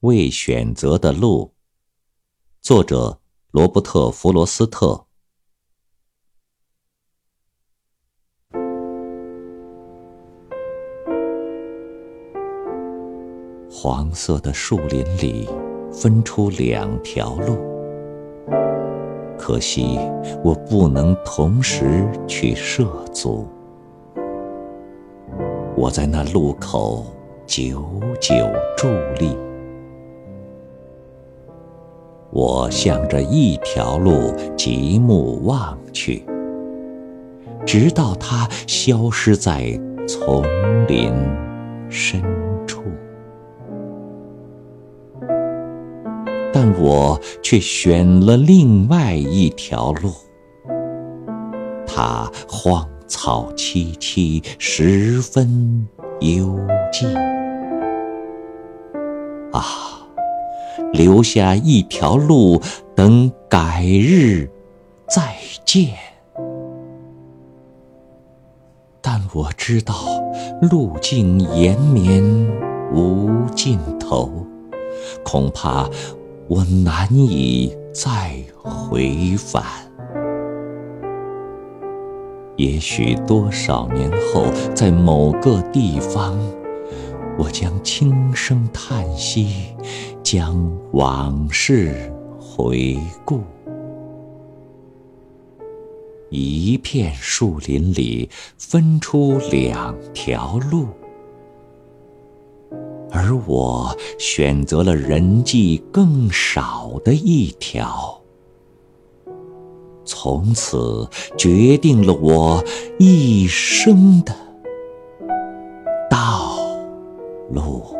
未选择的路，作者罗伯特·弗罗斯特。黄色的树林里分出两条路，可惜我不能同时去涉足。我在那路口久久伫立，我向着一条路极目望去，直到它消失在丛林深处。但我却选了另外一条路，它荒。草萋萋，十分幽静。啊，留下一条路，等改日再见。但我知道，路径延绵无尽头，恐怕我难以再回返。也许多少年后，在某个地方，我将轻声叹息，将往事回顾。一片树林里分出两条路，而我选择了人迹更少的一条。从此决定了我一生的路。